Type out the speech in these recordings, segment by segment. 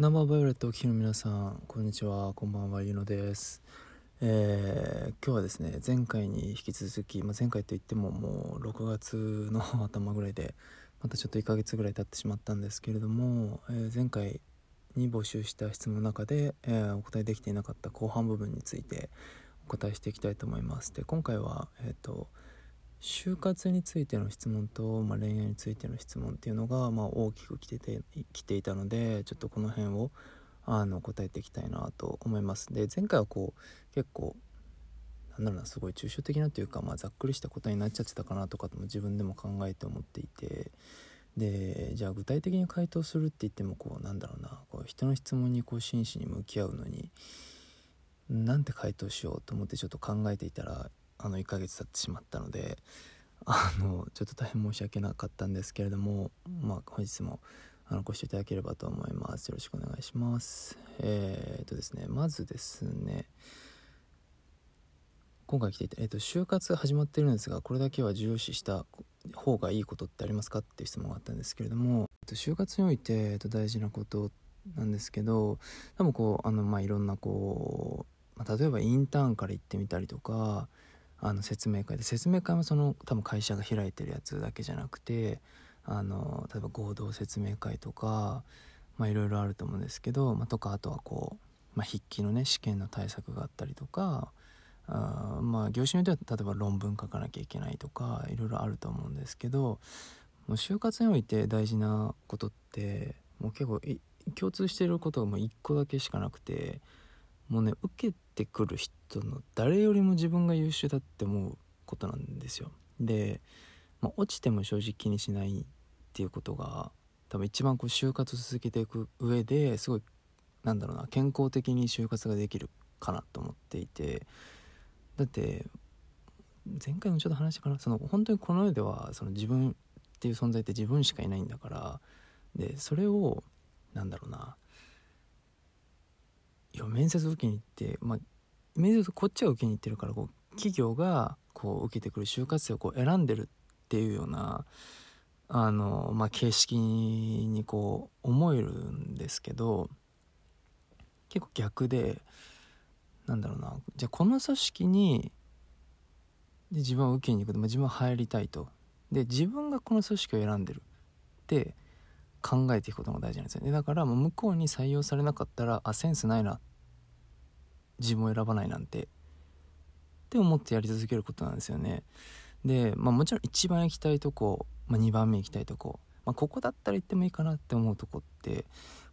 生バイオレットお聞きの皆さんこんにちは。こんばんはゆのです。えー、今日はですね前回に引き続き、まあ、前回といってももう6月の頭ぐらいでまたちょっと1ヶ月ぐらい経ってしまったんですけれども、えー、前回に募集した質問の中で、えー、お答えできていなかった後半部分についてお答えしていきたいと思います。で今回はえっ、と就活についての質問と、まあ、恋愛についての質問っていうのが、まあ、大きく来てて来ていたのでちょっとこの辺をあの答えていきたいなと思います。で前回はこう結構なんだろうなすごい抽象的なというか、まあ、ざっくりした答えになっちゃってたかなとかとも自分でも考えて思っていてでじゃあ具体的に回答するって言ってもこうなんだろうなこう人の質問にこう真摯に向き合うのになんて回答しようと思ってちょっと考えていたらあの1ヶ月経ってしまったのであのちょっと大変申し訳なかったんですけれどもまあ本日もあのご視聴いただければと思います。よろしくお願いします。えー、っとですねまずですね今回来ていた、えー、っと就活始まってるんですがこれだけは重視した方がいいことってありますか？っていう質問があったんですけれども、えっと、就活において、えっと、大事なことなんですけど多分こうあのまあいろんなこう、まあ、例えばインターンから行ってみたりとかあの説明会。で説明会もその多分会社が開いてるやつだけじゃなくてあの例えば合同説明会とかいろいろあると思うんですけど、まあ、とかあとはこう、まあ、筆記のね試験の対策があったりとかあまあ業種によっては例えば論文書かなきゃいけないとかいろいろあると思うんですけどもう就活において大事なことってもう結構共通していることがもう1個だけしかなくてもうね受けてくる人の誰よりも自分が優秀だって思うことなんですよ。で、まあ、落ちても正直気にしないっていうことが多分一番こう就活続けていく上ですごいなんだろうな健康的に就活ができるかなと思っていて。だって前回もちょっと話したかな。その本当にこの世ではその自分っていう存在って自分しかいないんだから。でそれをなんだろうないや面接受けに行って、まあ、面接こっちが受けに行ってるからこう企業がこう受けてくる就活生をこう選んでるっていうようなあの、まあ、形式にこう思えるんですけど結構逆でなんだろうな。じゃあこの組織にで自分は受けに行くと、まあ、自分は入りたいと。で自分がこの組織を選んでるって考えていくことが大事なんですよね。だから向こうに採用されなかったらあセンスないな自分を選ばないなんて。って思ってやり続けることなんですよね。で、まあ、もちろん一番行きたいとこ、まあ、2番目行きたいとこ、まあ、ここだったら行ってもいいかなって思うとこって、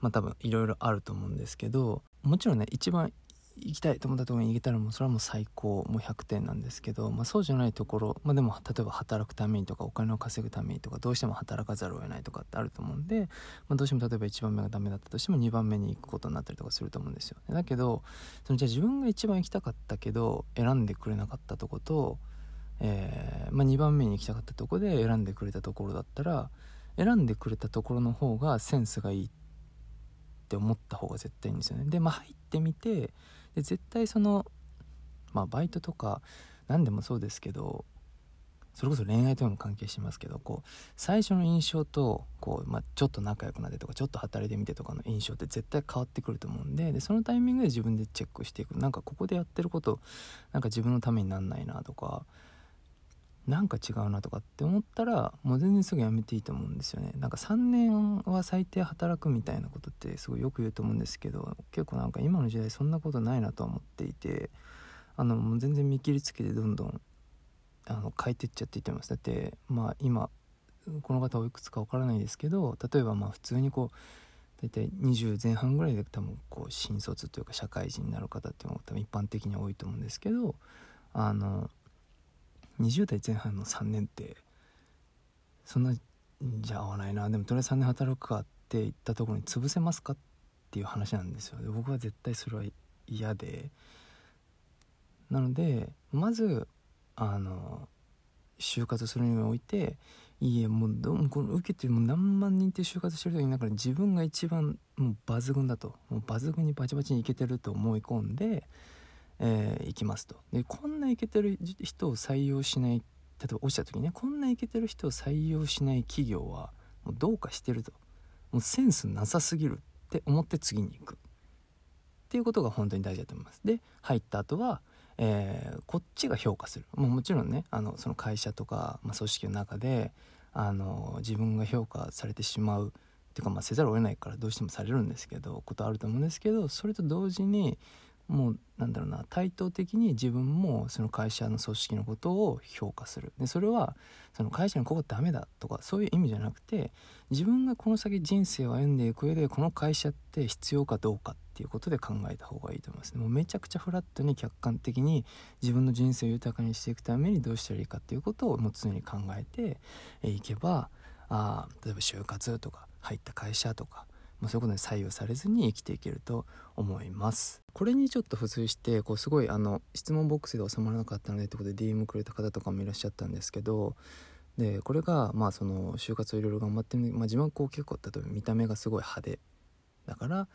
まあ、多分いろいろあると思うんですけどもちろんね一番行きたいと思ったところに行けたらもうそれはもう最高。もう100点なんですけど、まあ、そうじゃないところ、まあ、でも例えば働くためにとかお金を稼ぐためにとかどうしても働かざるを得ないとかってあると思うんで、まあ、どうしても例えば1番目がダメだったとしても2番目に行くことになったりとかすると思うんですよ。だけどそのじゃあ自分が一番行きたかったけど選んでくれなかったとこと、えーまあ、2番目に行きたかったとこで選んでくれたところだったら選んでくれたところの方がセンスがいいって思った方が絶対いいんですよね。でまあ入ってみてで絶対そのまあバイトとか何でもそうですけどそれこそ恋愛とも関係しますけどこう最初の印象とこう、まあ、ちょっと仲良くなってとかちょっと働いてみてとかの印象って絶対変わってくると思うんででそのタイミングで自分でチェックしていく。なんかここでやってることなんか自分のためになんないなとかなんか違うなとかって思ったらもう全然すぐやめていいと思うんですよね。なんか3年は最低働くみたいなことってすごいよく言うと思うんですけど結構なんか今の時代そんなことないなとは思っていてあのもう全然見切りつけてどんどんあの変えてっちゃっていいと思います。だってまあ今この方おいくつかわからないですけど例えばまあ普通にこう大体20前半ぐらいで多分こう新卒というか社会人になる方っていうのが多分一般的に多いと思うんですけどあの20代前半の3年ってそんなじゃ合わないな。でもとりあえず3年働くかって言ったところに潰せますかっていう話なんですよ。で僕は絶対それは嫌で。なのでまずあの就活するにおいていえもうどうこの受けてもう何万人って就活してる人いながら自分が一番もう抜群だと。もう抜群にバチバチにいけてると思い込んでえー、行きますと。でこんなイケてる人を採用しない例えば落ちた時にねこんなイケてる人を採用しない企業はもうどうかしてると。もうセンスなさすぎるって思って次に行く。っていうことが本当に大事だと思います。で入った後はえー、こっちが評価する。もうもちろんねあのその会社とか、まあ、組織の中であの自分が評価されてしまうっていうか、まあ、せざるを得ないからどうしてもされるんですけどことあると思うんですけどそれと同時にもうなんだろうな対等的に自分もその会社の組織のことを評価する。でそれはその会社のここダメだとかそういう意味じゃなくて自分がこの先人生を歩んでいく上でこの会社って必要かどうかっていうことで考えた方がいいと思います。もうめちゃくちゃフラットに客観的に自分の人生を豊かにしていくためにどうしたらいいかっていうことをもう常に考えていけばあ例えば就活とか入った会社とかまあ、そういうことに採用されずに生きていけると思いますこれにちょっと付随してこうすごいあの質問ボックスで収まらなかったのでってことで DM くれた方とかもいらっしゃったんですけどでこれがまあその就活をいろいろ頑張ってる、まあ、自分はこう結構例えば見た目がすごい派手だから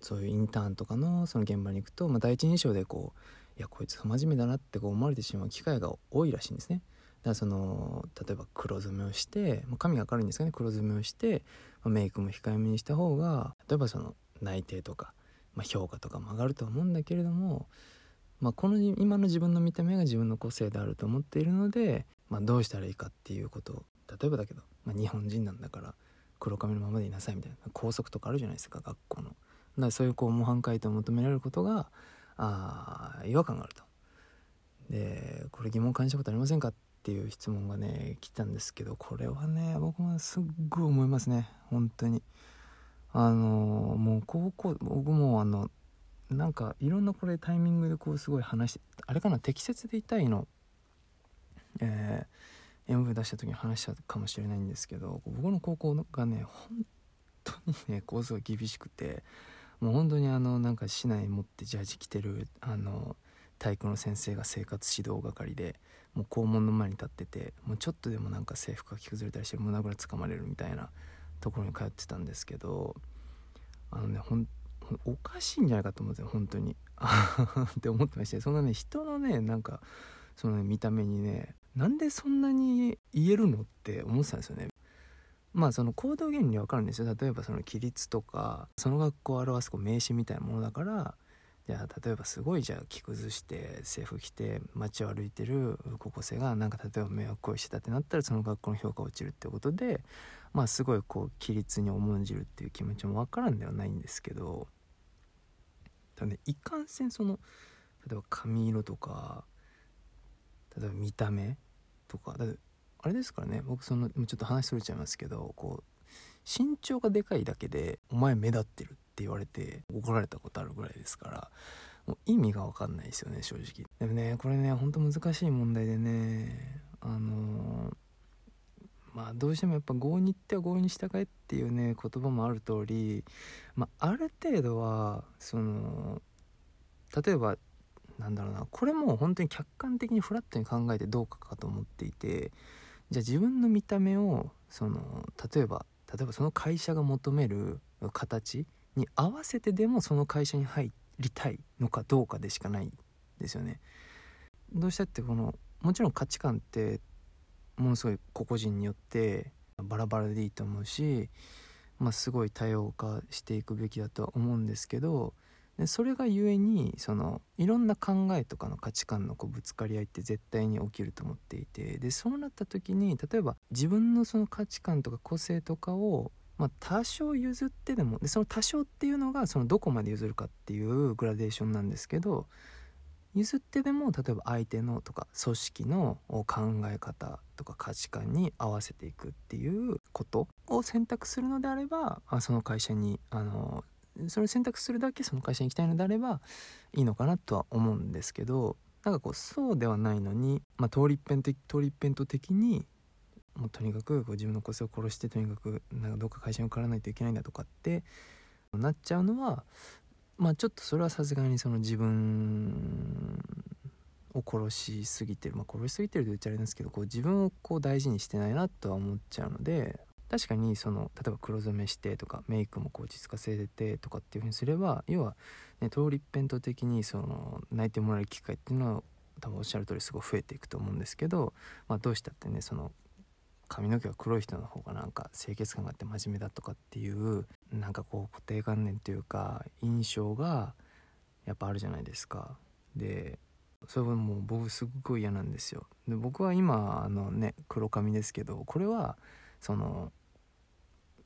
そういうインターンとかのその現場に行くと、まあ、第一印象でこういやこいつ不真面目だなってこう思われてしまう機会が多いらしいんですね。だからその例えば黒染めをしてまあ髪が明るいんですかね黒染めをしてメイクも控えめにした方が例えばその内定とか、まあ、評価とかも上がると思うんだけれども、まあ、この今の自分の見た目が自分の個性であると思っているので、まあ、どうしたらいいかっていうことを例えばだけど、まあ、日本人なんだから黒髪のままでいなさいみたいな校則とかあるじゃないですか学校の。だからそういうこう模範解答を求められることがあ違和感があると。でこれ疑問感じたことありませんかっっていう質問がね来たんですけどこれはね僕もすっごい思いますね。本当に。あのもう高校僕もあのなんかいろんなこれタイミングでこうすごい話してあれかな適切でいたいのえー、MV 出した時に話したかもしれないんですけど僕の高校がね本当にねこうすごい厳しくてもう本当にあのなんか市内持ってジャージ着てるあの体育の先生が生活指導係でもう校門の前に立っててもうちょっとでもなんか制服が着崩れたりして胸ぐらつかまれるみたいなところに通ってたんですけどあのねほんおかしいんじゃないかと思うんですよ本当に。って思ってましてそんなね人のねなんかその、ね、見た目にねなんでそんなに言えるのって思ってたんですよね。まあその行動原理わかるんですよ。例えばその規律とかその学校を表すこう名詞みたいなものだからじゃあ例えばすごいじゃあ着崩して制服着て街を歩いてる高校生がなんか例えば迷惑行為してたってなったらその学校の評価落ちるってことでまあすごいこう規律に重んじるっていう気持ちも分からんではないんですけどただねいかんせんその例えば髪色とか例えば見た目とかだあれですからね僕そのちょっと話それちゃいますけどこう身長がでかいだけでお前目立ってるってって言われて怒られたことあるぐらいですからもう意味が分かんないですよね正直。でもねこれねほんと難しい問題でねあの、まあどうしてもやっぱ合に行っては合に従えっていうね言葉もある通り、まあ、ある程度はその例えばなんだろうなこれも本当に客観的にフラットに考えてどうかかと思っていてじゃあ自分の見た目をその例えば例えばその会社が求める形に合わせてでもその会社に入りたいのかどうかでしかないですよね。どうしたってこのもちろん価値観ってものすごい個々人によってバラバラでいいと思うし、まあ、すごい多様化していくべきだとは思うんですけどでそれがゆえにそのいろんな考えとかの価値観のこうぶつかり合いって絶対に起きると思っていてでそうなった時に例えば自分のその価値観とか個性とかをまあ、多少譲ってでもでその多少っていうのがそのどこまで譲るかっていうグラデーションなんですけど譲ってでも例えば相手のとか組織の考え方とか価値観に合わせていくっていうことを選択するのであればあその会社にあのそれを選択するだけその会社に行きたいのであればいいのかなとは思うんですけどなんかこうそうではないのに、まあ、通り一遍的通り一遍と的にもうとにかくこう自分の個性を殺してとにかくなんかどっか会社に受からないといけないんだとかってなっちゃうのはまあちょっとそれはさすがにその自分を殺しすぎてる。まあ殺しすぎてると言っちゃあれなんですけどこう自分をこう大事にしてないなとは思っちゃうので確かにその例えば黒染めしてとかメイクもこう落ち着かせてとかっていうふうにすれば要は、ね、通り一辺倒的にその泣いてもらえる機会っていうのは多分おっしゃる通りすごい増えていくと思うんですけど、まあ、どうしたってねその髪の毛が黒い人の方がなんか清潔感があって真面目だとかっていうなんかこう固定観念というか印象がやっぱあるじゃないですか。でそれはもう僕すっごい嫌なんですよ。で僕は今あのね黒髪ですけどこれはその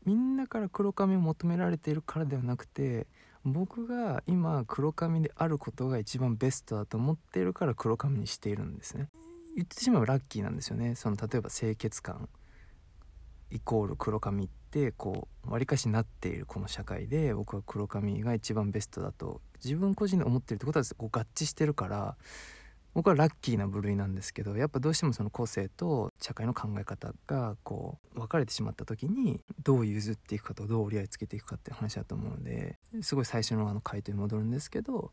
みんなから黒髪を求められているからではなくて僕が今黒髪であることが一番ベストだと思っているから黒髪にしているんですね。言ってしまえばラッキーなんですよね。その例えば清潔感。イコール黒髪ってこうわりかしなっているこの社会で僕は黒髪が一番ベストだと。自分個人で思ってるってことはこう合致してるから僕はラッキーな部類なんですけどやっぱどうしてもその個性と社会の考え方がこう分かれてしまった時にどう譲っていくかとどう折り合いつけていくかって話だと思うのですごい最初のあの回答に戻るんですけど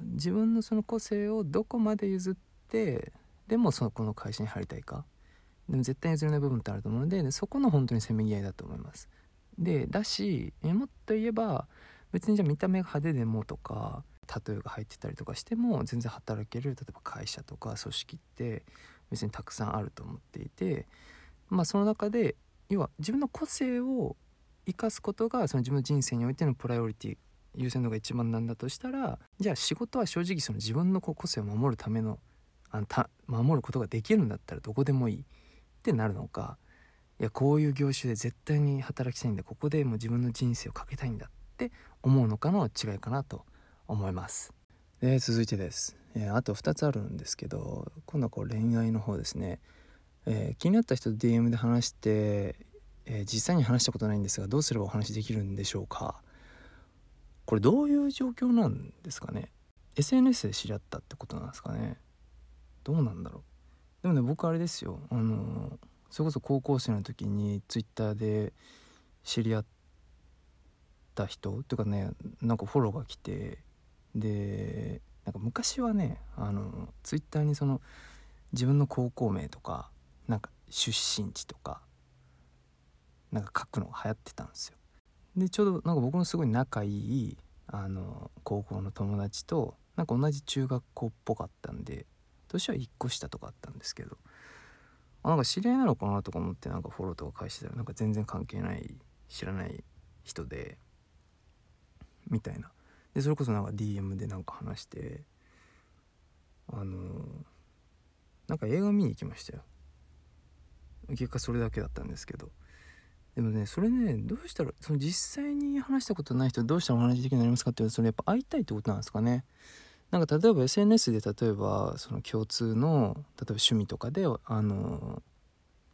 自分のその個性をどこまで譲っててでもそのこの会社に入りたいか？でも絶対譲れない部分ってあると思うのででそこの本当にせめぎ合いだと思います。でだしもっと言えば別にじゃあ見た目が派手でもとかタトゥーが入ってたりとかしても全然働ける例えば会社とか組織って別にたくさんあると思っていてまあその中で要は自分の個性を生かすことがその自分の人生においてのプライオリティ優先度が一番なんだとしたらじゃあ仕事は正直その自分の個性を守るためのあのた守ることができるんだったらどこでもいい。ってなるのかいやこういう業種で絶対に働きたいんだここでもう自分の人生をかけたいんだって思うのかの違いかなと思います。で続いてです、えー、あと2つあるんですけど今度はこう恋愛の方ですね、えー、気になった人と DM で話して、えー、実際に話したことないんですがどうすればお話できるんでしょうか。これどういう状況なんですかね。SNS で知り合ったってことなんですかね。どうなんだろう。でもね僕あれですよ。あのそれこそ高校生の時に Twitter で知り合った人っていうかねなんかフォローが来てでなんか昔はねあのツイッターにその自分の高校名とかなんか出身地とかなんか書くのが流行ってたんですよ。でちょうどなんか僕のすごい仲いいあの高校の友達となんか同じ中学校っぽかったんで年は1個下とかあったんですけどあなんか知り合いなのかなとか思ってなんかフォローとか返してたらなんか全然関係ない知らない人でみたいな。でそれこそなんか DM でなんか話してあのなんか映画見に行きましたよ。結果それだけだったんですけど。でもねそれねどうしたらその実際に話したことない人どうしたらお話できるようになりますかっていうとそれやっぱ会いたいってことなんですかね。なんか例えば SNS で例えばその共通の例えば趣味とかであの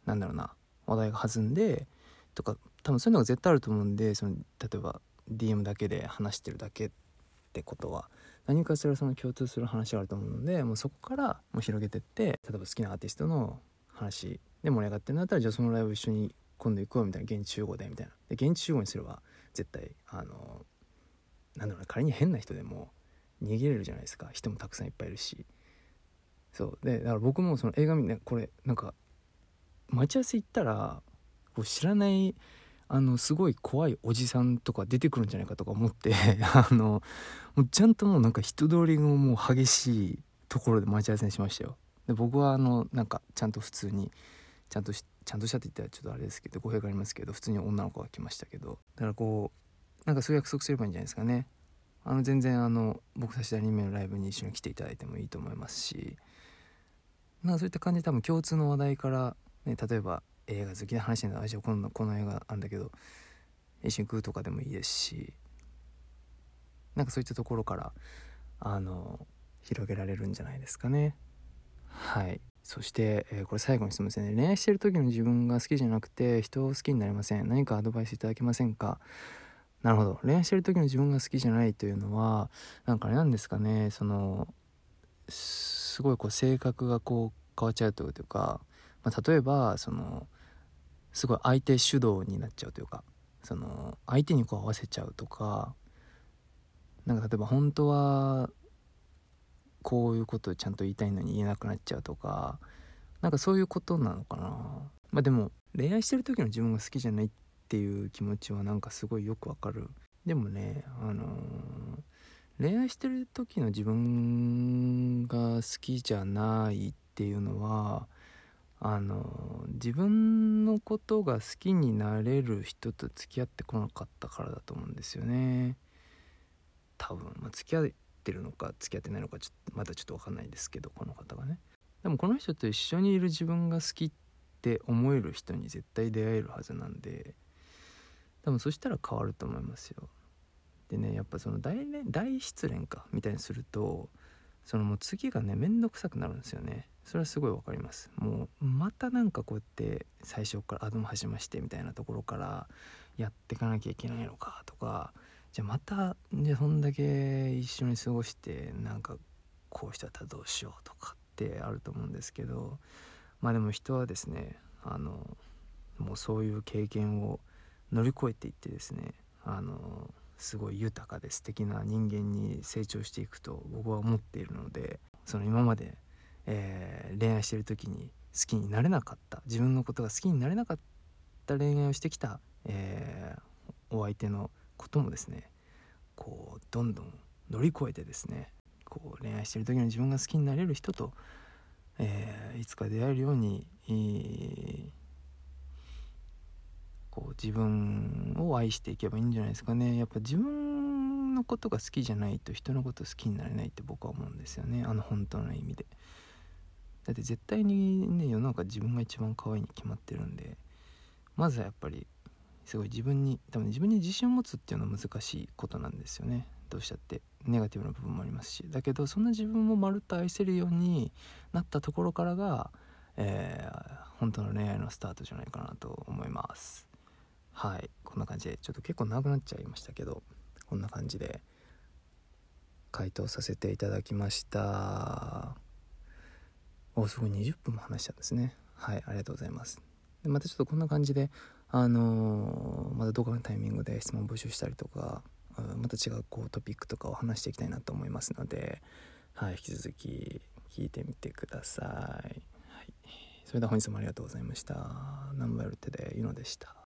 なんだろうな話題が弾んでとか多分そういうのが絶対あると思うんでその例えば DM だけで話してるだけってことは何かしらその共通する話があると思うのでもうそこからもう広げてって例えば好きなアーティストの話で盛り上がってるんだったらじゃあそのライブ一緒に今度行こうみたいな現地集合でみたいな。で現地集合にすれば絶対あのなんだろうな仮に変な人でも逃げれるじゃないですか。人もたくさんいっぱいいるし。そう。でだから僕もその映画見てこれなんか待ち合わせ行ったらこう知らないあのすごい怖いおじさんとか出てくるんじゃないかとか思って あのもうちゃんともうなんか人通りがもう激しいところで待ち合わせにしましたよ。で僕はあのなんかちゃんと普通にちゃんとしちゃんとしたって言ったらちょっとあれですけど語弊がありますけど普通に女の子が来ましたけど。だからこうなんかそういう約束すればいいんじゃないですかね。あの全然あの僕たちアニメのライブに一緒に来ていただいてもいいと思いますしなんかそういった感じで多分共通の話題から、ね、例えば映画好きな話になるじゃあこの映画あんだけど一緒に食うとかでもいいですしなんかそういったところからあの広げられるんじゃないですかね。はい。そして、えー、これ最後にすみませんね。恋愛してる時の自分が好きじゃなくて人を好きになれません。何かアドバイスいただけませんか？なるほど。恋愛してる時の自分が好きじゃないというのはなんかあれなんですかね。そのすごいこう性格がこう変わっちゃうというか、まあ、例えばそのすごい相手主導になっちゃうというかその相手にこう合わせちゃうとかなんか例えば本当はこういうことをちゃんと言いたいのに言えなくなっちゃうとかなんかそういうことなのかな。まあでも恋愛してる時の自分が好きじゃないっていう気持ちはなんかすごいよくわかる。でもねあのー、恋愛してる時の自分が好きじゃないっていうのはあの自分のことが好きになれる人と付き合ってこなかったからだと思うんですよね。多分、まあ、付き合ってるのか付き合ってないのかちょっとまだちょっと分かんないですけどこの方がね。でもこの人と一緒にいる自分が好きって思える人に絶対出会えるはずなんで多分そしたら変わると思いますよ。でねやっぱその大大失恋かみたいにするとそのもう次がね面倒くさくなるんですよね。それはすごいわかります。もうまたなんかこうやって最初から「あどうもはじめまして」みたいなところからやってかなきゃいけないのかとかじゃあまたじゃそんだけ一緒に過ごしてなんかこうしたらどうしようとかってあると思うんですけどまあでも人はですねあのもうそういう経験を乗り越えていってですねあのすごい豊かで素敵な人間に成長していくと僕は思っているのでその今までえー、恋愛してる時に好きになれなかった自分のことが好きになれなかった恋愛をしてきた、えー、お相手のこともですねこうどんどん乗り越えてですねこう恋愛してる時の自分が好きになれる人と、えー、いつか出会えるように、えー、こう自分を愛していけばいいんじゃないですかね。やっぱ自分のことが好きじゃないと人のこと好きになれないって僕は思うんですよね。あの本当の意味で。だって絶対にね世の中自分が一番可愛いに決まってるんで。まずはやっぱりすごい自分に多分自分に自信を持つっていうのは難しいことなんですよね。どうしたって。ネガティブな部分もありますし。だけどそんな自分もまるっと愛せるようになったところからが、えー、本当の恋愛のスタートじゃないかなと思います。はい。こんな感じでちょっと結構長くなっちゃいましたけどこんな感じで回答させていただきました。おすごい20分も話したんですね。はいありがとうございます。でまたちょっとこんな感じであのー、またどこかのタイミングで質問募集したりとかまた違うこうトピックとかを話していきたいなと思いますので、はい、引き続き聞いてみてください、はい、それでは本日もありがとうございました。ナンバールテでゆのでした。